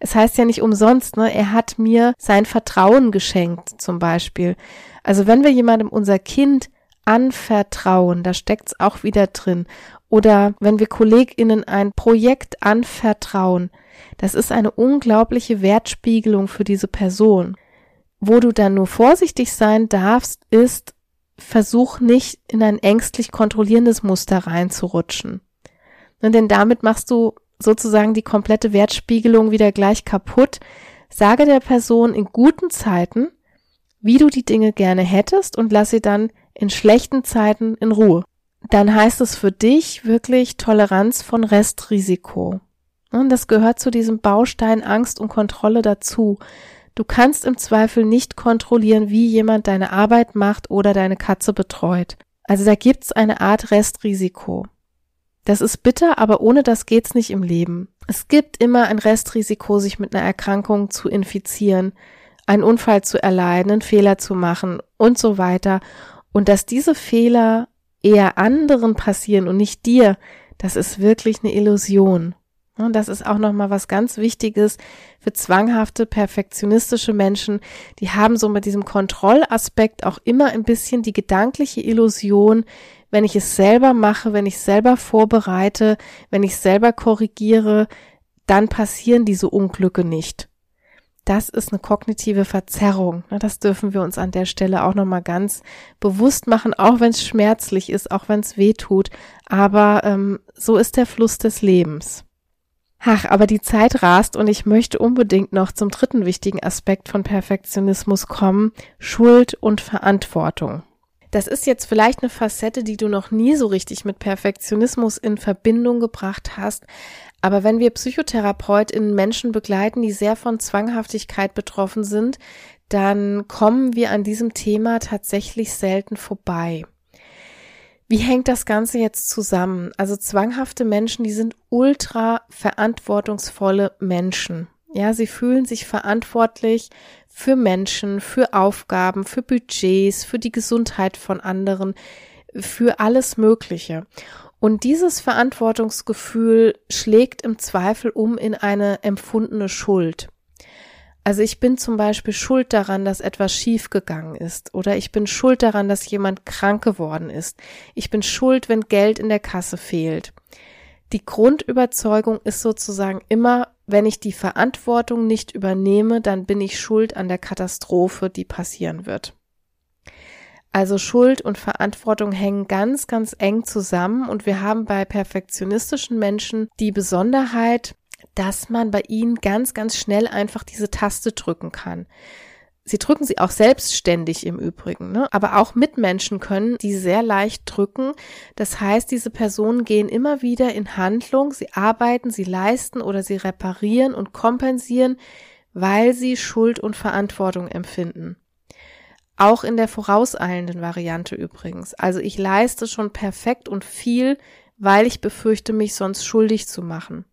S1: Es heißt ja nicht umsonst, ne, er hat mir sein Vertrauen geschenkt, zum Beispiel. Also wenn wir jemandem unser Kind anvertrauen, da steckt's auch wieder drin. Oder wenn wir KollegInnen ein Projekt anvertrauen, das ist eine unglaubliche Wertspiegelung für diese Person. Wo du dann nur vorsichtig sein darfst, ist, versuch nicht in ein ängstlich kontrollierendes Muster reinzurutschen. Und denn damit machst du sozusagen die komplette Wertspiegelung wieder gleich kaputt. Sage der Person in guten Zeiten, wie du die Dinge gerne hättest und lass sie dann in schlechten Zeiten in Ruhe. Dann heißt es für dich wirklich Toleranz von Restrisiko. Und das gehört zu diesem Baustein Angst und Kontrolle dazu. Du kannst im Zweifel nicht kontrollieren, wie jemand deine Arbeit macht oder deine Katze betreut. Also da gibt's eine Art Restrisiko. Das ist bitter, aber ohne das geht's nicht im Leben. Es gibt immer ein Restrisiko, sich mit einer Erkrankung zu infizieren, einen Unfall zu erleiden, einen Fehler zu machen und so weiter. Und dass diese Fehler eher anderen passieren und nicht dir, das ist wirklich eine Illusion. Und das ist auch nochmal was ganz Wichtiges für zwanghafte, perfektionistische Menschen. Die haben so mit diesem Kontrollaspekt auch immer ein bisschen die gedankliche Illusion, wenn ich es selber mache, wenn ich selber vorbereite, wenn ich selber korrigiere, dann passieren diese Unglücke nicht. Das ist eine kognitive Verzerrung. Das dürfen wir uns an der Stelle auch nochmal ganz bewusst machen, auch wenn es schmerzlich ist, auch wenn es weh tut. Aber ähm, so ist der Fluss des Lebens. Ach, aber die Zeit rast und ich möchte unbedingt noch zum dritten wichtigen Aspekt von Perfektionismus kommen, Schuld und Verantwortung. Das ist jetzt vielleicht eine Facette, die du noch nie so richtig mit Perfektionismus in Verbindung gebracht hast. Aber wenn wir PsychotherapeutInnen Menschen begleiten, die sehr von Zwanghaftigkeit betroffen sind, dann kommen wir an diesem Thema tatsächlich selten vorbei. Wie hängt das Ganze jetzt zusammen? Also zwanghafte Menschen, die sind ultra verantwortungsvolle Menschen. Ja, sie fühlen sich verantwortlich für Menschen, für Aufgaben, für Budgets, für die Gesundheit von anderen, für alles Mögliche. Und dieses Verantwortungsgefühl schlägt im Zweifel um in eine empfundene Schuld. Also ich bin zum Beispiel schuld daran, dass etwas schiefgegangen ist oder ich bin schuld daran, dass jemand krank geworden ist. Ich bin schuld, wenn Geld in der Kasse fehlt. Die Grundüberzeugung ist sozusagen immer, wenn ich die Verantwortung nicht übernehme, dann bin ich schuld an der Katastrophe, die passieren wird. Also Schuld und Verantwortung hängen ganz, ganz eng zusammen und wir haben bei perfektionistischen Menschen die Besonderheit, dass man bei ihnen ganz, ganz schnell einfach diese Taste drücken kann. Sie drücken sie auch selbstständig im Übrigen, ne? aber auch Mitmenschen können die sehr leicht drücken. Das heißt, diese Personen gehen immer wieder in Handlung, sie arbeiten, sie leisten oder sie reparieren und kompensieren, weil sie Schuld und Verantwortung empfinden. Auch in der vorauseilenden Variante übrigens. Also ich leiste schon perfekt und viel, weil ich befürchte, mich sonst schuldig zu machen.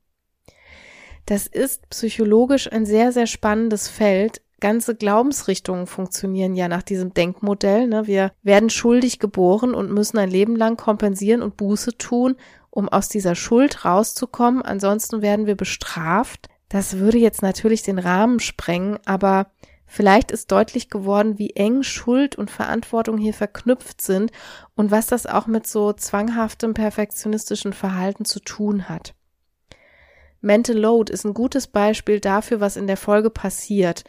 S1: Das ist psychologisch ein sehr, sehr spannendes Feld. Ganze Glaubensrichtungen funktionieren ja nach diesem Denkmodell. Ne? Wir werden schuldig geboren und müssen ein Leben lang kompensieren und Buße tun, um aus dieser Schuld rauszukommen. Ansonsten werden wir bestraft. Das würde jetzt natürlich den Rahmen sprengen, aber Vielleicht ist deutlich geworden, wie eng Schuld und Verantwortung hier verknüpft sind und was das auch mit so zwanghaftem perfektionistischen Verhalten zu tun hat. Mental Load ist ein gutes Beispiel dafür, was in der Folge passiert.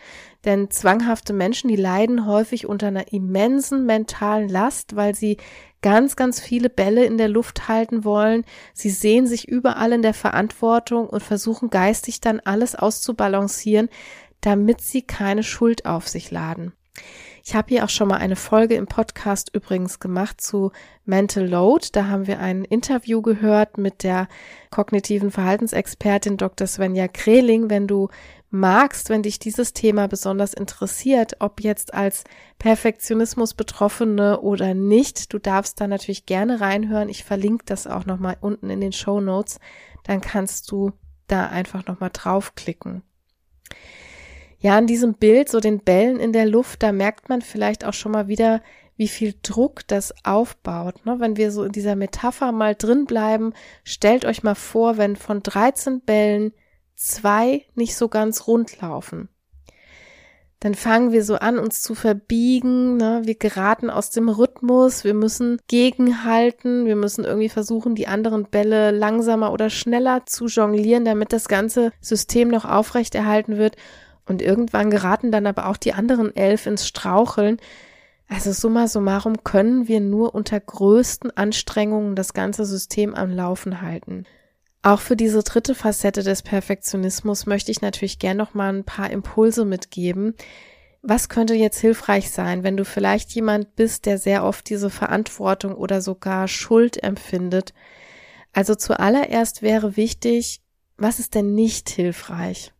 S1: Denn zwanghafte Menschen, die leiden häufig unter einer immensen mentalen Last, weil sie ganz, ganz viele Bälle in der Luft halten wollen. Sie sehen sich überall in der Verantwortung und versuchen geistig dann alles auszubalancieren, damit sie keine Schuld auf sich laden. Ich habe hier auch schon mal eine Folge im Podcast übrigens gemacht zu Mental Load. Da haben wir ein Interview gehört mit der kognitiven Verhaltensexpertin Dr. Svenja Kreling. Wenn du magst, wenn dich dieses Thema besonders interessiert, ob jetzt als Perfektionismus Betroffene oder nicht, du darfst da natürlich gerne reinhören. Ich verlinke das auch nochmal unten in den Show Notes. Dann kannst du da einfach nochmal draufklicken. Ja, an diesem Bild, so den Bällen in der Luft, da merkt man vielleicht auch schon mal wieder, wie viel Druck das aufbaut. Ne? Wenn wir so in dieser Metapher mal drin bleiben, stellt euch mal vor, wenn von 13 Bällen zwei nicht so ganz rund laufen. Dann fangen wir so an, uns zu verbiegen. Ne? Wir geraten aus dem Rhythmus. Wir müssen gegenhalten. Wir müssen irgendwie versuchen, die anderen Bälle langsamer oder schneller zu jonglieren, damit das ganze System noch aufrechterhalten wird. Und irgendwann geraten dann aber auch die anderen elf ins Straucheln. Also summa summarum können wir nur unter größten Anstrengungen das ganze System am Laufen halten. Auch für diese dritte Facette des Perfektionismus möchte ich natürlich gern noch mal ein paar Impulse mitgeben. Was könnte jetzt hilfreich sein, wenn du vielleicht jemand bist, der sehr oft diese Verantwortung oder sogar Schuld empfindet? Also zuallererst wäre wichtig, was ist denn nicht hilfreich?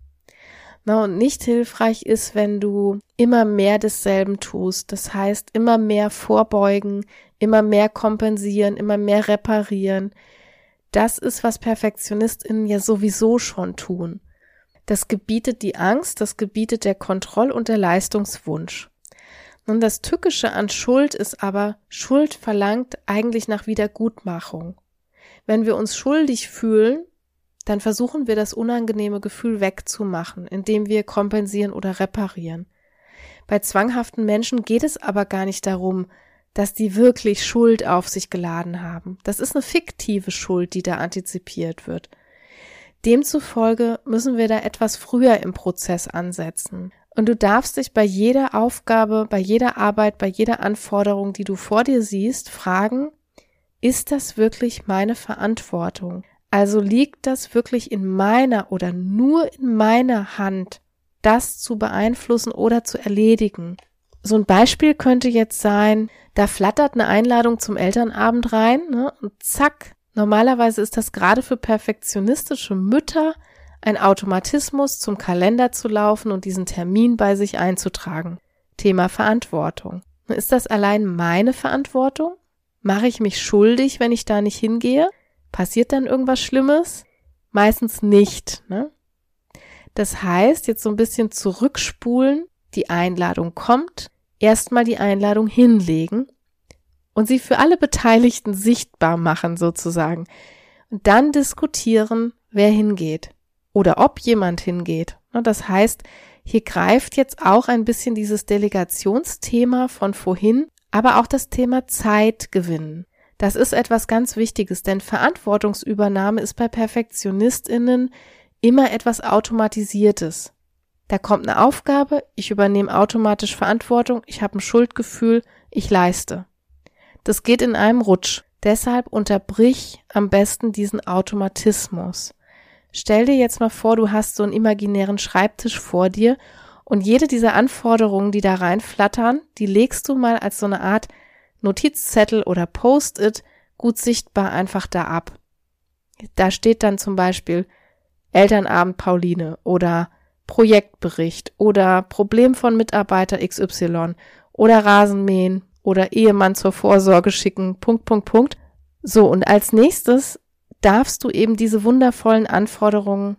S1: Na, und nicht hilfreich ist, wenn du immer mehr desselben tust. Das heißt, immer mehr vorbeugen, immer mehr kompensieren, immer mehr reparieren. Das ist, was PerfektionistInnen ja sowieso schon tun. Das gebietet die Angst, das gebietet der Kontroll- und der Leistungswunsch. Nun, das Tückische an Schuld ist aber, Schuld verlangt eigentlich nach Wiedergutmachung. Wenn wir uns schuldig fühlen, dann versuchen wir das unangenehme Gefühl wegzumachen, indem wir kompensieren oder reparieren. Bei zwanghaften Menschen geht es aber gar nicht darum, dass die wirklich Schuld auf sich geladen haben. Das ist eine fiktive Schuld, die da antizipiert wird. Demzufolge müssen wir da etwas früher im Prozess ansetzen. Und du darfst dich bei jeder Aufgabe, bei jeder Arbeit, bei jeder Anforderung, die du vor dir siehst, fragen, ist das wirklich meine Verantwortung? Also liegt das wirklich in meiner oder nur in meiner Hand, das zu beeinflussen oder zu erledigen. So ein Beispiel könnte jetzt sein, da flattert eine Einladung zum Elternabend rein ne, und zack, normalerweise ist das gerade für perfektionistische Mütter ein Automatismus, zum Kalender zu laufen und diesen Termin bei sich einzutragen. Thema Verantwortung. Ist das allein meine Verantwortung? Mache ich mich schuldig, wenn ich da nicht hingehe? Passiert dann irgendwas Schlimmes? Meistens nicht. Ne? Das heißt, jetzt so ein bisschen zurückspulen, die Einladung kommt, erstmal die Einladung hinlegen und sie für alle Beteiligten sichtbar machen sozusagen. Und dann diskutieren, wer hingeht oder ob jemand hingeht. Das heißt, hier greift jetzt auch ein bisschen dieses Delegationsthema von vorhin, aber auch das Thema Zeit gewinnen. Das ist etwas ganz Wichtiges, denn Verantwortungsübernahme ist bei Perfektionistinnen immer etwas Automatisiertes. Da kommt eine Aufgabe, ich übernehme automatisch Verantwortung, ich habe ein Schuldgefühl, ich leiste. Das geht in einem Rutsch. Deshalb unterbrich am besten diesen Automatismus. Stell dir jetzt mal vor, du hast so einen imaginären Schreibtisch vor dir und jede dieser Anforderungen, die da reinflattern, die legst du mal als so eine Art Notizzettel oder Post-it gut sichtbar einfach da ab. Da steht dann zum Beispiel Elternabend Pauline oder Projektbericht oder Problem von Mitarbeiter XY oder Rasenmähen oder Ehemann zur Vorsorge schicken, Punkt, Punkt, Punkt. So, und als nächstes darfst du eben diese wundervollen Anforderungen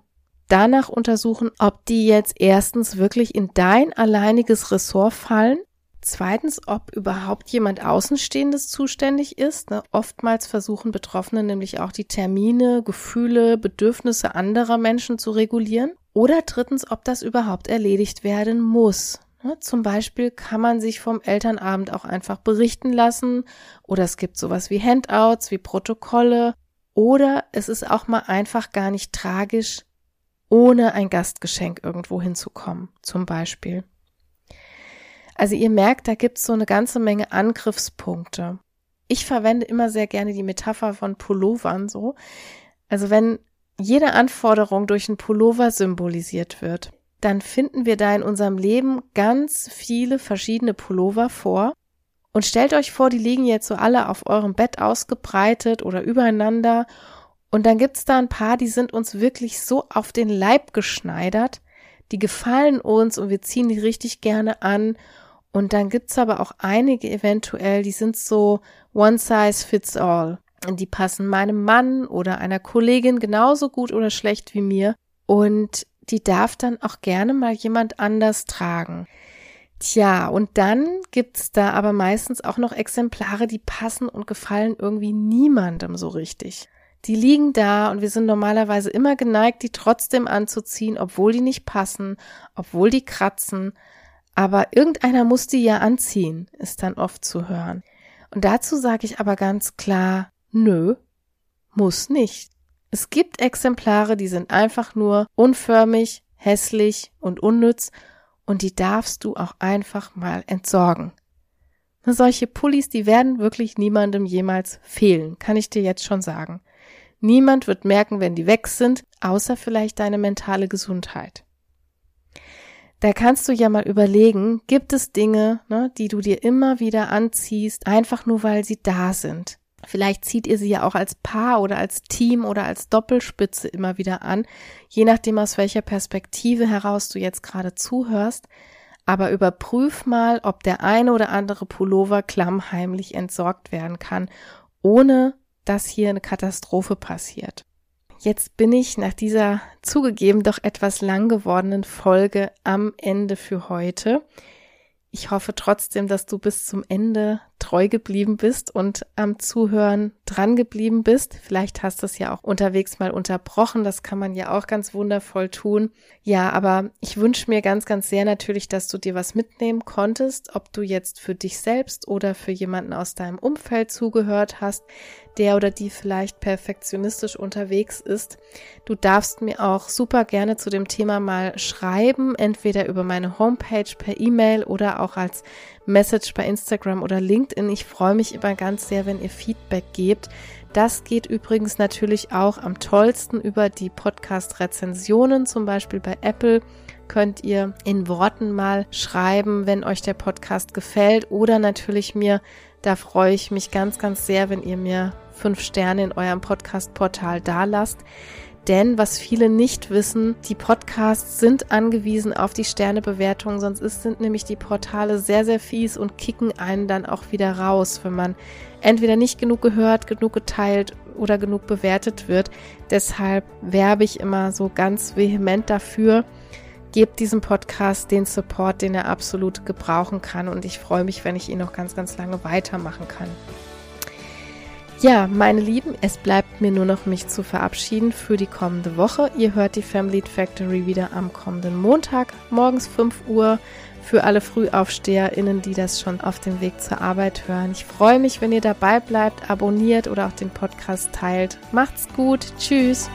S1: danach untersuchen, ob die jetzt erstens wirklich in dein alleiniges Ressort fallen, zweitens, ob überhaupt jemand Außenstehendes zuständig ist. Ne? Oftmals versuchen Betroffene nämlich auch die Termine, Gefühle, Bedürfnisse anderer Menschen zu regulieren. Oder drittens, ob das überhaupt erledigt werden muss. Ne? Zum Beispiel kann man sich vom Elternabend auch einfach berichten lassen oder es gibt sowas wie Handouts, wie Protokolle oder es ist auch mal einfach gar nicht tragisch, ohne ein Gastgeschenk irgendwo hinzukommen, zum Beispiel. Also ihr merkt, da gibt's so eine ganze Menge Angriffspunkte. Ich verwende immer sehr gerne die Metapher von Pullovern so. Also wenn jede Anforderung durch einen Pullover symbolisiert wird, dann finden wir da in unserem Leben ganz viele verschiedene Pullover vor und stellt euch vor, die liegen jetzt so alle auf eurem Bett ausgebreitet oder übereinander. Und dann gibt's da ein paar, die sind uns wirklich so auf den Leib geschneidert. Die gefallen uns und wir ziehen die richtig gerne an. Und dann gibt's aber auch einige eventuell, die sind so one size fits all. Und die passen meinem Mann oder einer Kollegin genauso gut oder schlecht wie mir. Und die darf dann auch gerne mal jemand anders tragen. Tja, und dann gibt's da aber meistens auch noch Exemplare, die passen und gefallen irgendwie niemandem so richtig. Die liegen da und wir sind normalerweise immer geneigt, die trotzdem anzuziehen, obwohl die nicht passen, obwohl die kratzen. Aber irgendeiner muss die ja anziehen, ist dann oft zu hören. Und dazu sage ich aber ganz klar, nö, muss nicht. Es gibt Exemplare, die sind einfach nur unförmig, hässlich und unnütz und die darfst du auch einfach mal entsorgen. Solche Pullis, die werden wirklich niemandem jemals fehlen, kann ich dir jetzt schon sagen. Niemand wird merken, wenn die weg sind, außer vielleicht deine mentale Gesundheit. Da kannst du ja mal überlegen, gibt es Dinge, ne, die du dir immer wieder anziehst, einfach nur weil sie da sind. Vielleicht zieht ihr sie ja auch als Paar oder als Team oder als Doppelspitze immer wieder an, je nachdem aus welcher Perspektive heraus du jetzt gerade zuhörst. Aber überprüf mal, ob der eine oder andere Pullover klammheimlich entsorgt werden kann, ohne dass hier eine Katastrophe passiert. Jetzt bin ich nach dieser zugegeben doch etwas lang gewordenen Folge am Ende für heute. Ich hoffe trotzdem, dass du bis zum Ende treu geblieben bist und am Zuhören dran geblieben bist. Vielleicht hast du es ja auch unterwegs mal unterbrochen. Das kann man ja auch ganz wundervoll tun. Ja, aber ich wünsche mir ganz, ganz sehr natürlich, dass du dir was mitnehmen konntest, ob du jetzt für dich selbst oder für jemanden aus deinem Umfeld zugehört hast, der oder die vielleicht perfektionistisch unterwegs ist. Du darfst mir auch super gerne zu dem Thema mal schreiben, entweder über meine Homepage per E-Mail oder auch als Message bei Instagram oder LinkedIn. Ich freue mich immer ganz sehr, wenn ihr Feedback gebt. Das geht übrigens natürlich auch am tollsten über die Podcast-Rezensionen, zum Beispiel bei Apple könnt ihr in Worten mal schreiben, wenn euch der Podcast gefällt oder natürlich mir, da freue ich mich ganz, ganz sehr, wenn ihr mir fünf Sterne in eurem Podcast-Portal dalasst. Denn was viele nicht wissen, die Podcasts sind angewiesen auf die Sternebewertung, sonst ist, sind nämlich die Portale sehr, sehr fies und kicken einen dann auch wieder raus, wenn man entweder nicht genug gehört, genug geteilt oder genug bewertet wird. Deshalb werbe ich immer so ganz vehement dafür, gebt diesem Podcast den Support, den er absolut gebrauchen kann. Und ich freue mich, wenn ich ihn noch ganz, ganz lange weitermachen kann. Ja, meine Lieben, es bleibt mir nur noch mich zu verabschieden für die kommende Woche. Ihr hört die Family Factory wieder am kommenden Montag, morgens 5 Uhr für alle FrühaufsteherInnen, die das schon auf dem Weg zur Arbeit hören. Ich freue mich, wenn ihr dabei bleibt, abonniert oder auch den Podcast teilt. Macht's gut. Tschüss.